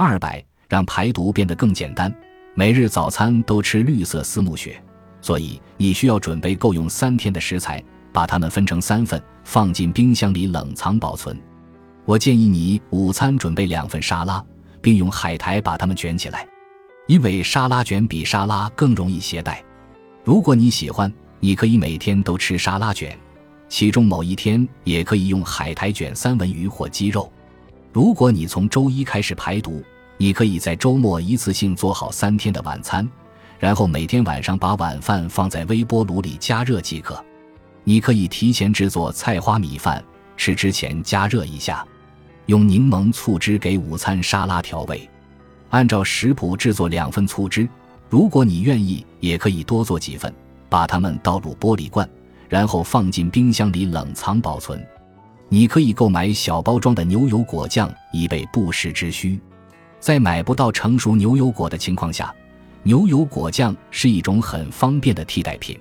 二百，让排毒变得更简单。每日早餐都吃绿色丝木雪，所以你需要准备够用三天的食材，把它们分成三份，放进冰箱里冷藏保存。我建议你午餐准备两份沙拉，并用海苔把它们卷起来，因为沙拉卷比沙拉更容易携带。如果你喜欢，你可以每天都吃沙拉卷，其中某一天也可以用海苔卷三文鱼或鸡肉。如果你从周一开始排毒，你可以在周末一次性做好三天的晚餐，然后每天晚上把晚饭放在微波炉里加热即可。你可以提前制作菜花米饭，吃之前加热一下。用柠檬醋汁给午餐沙拉调味，按照食谱制作两份醋汁。如果你愿意，也可以多做几份，把它们倒入玻璃罐，然后放进冰箱里冷藏保存。你可以购买小包装的牛油果酱，以备不时之需。在买不到成熟牛油果的情况下，牛油果酱是一种很方便的替代品。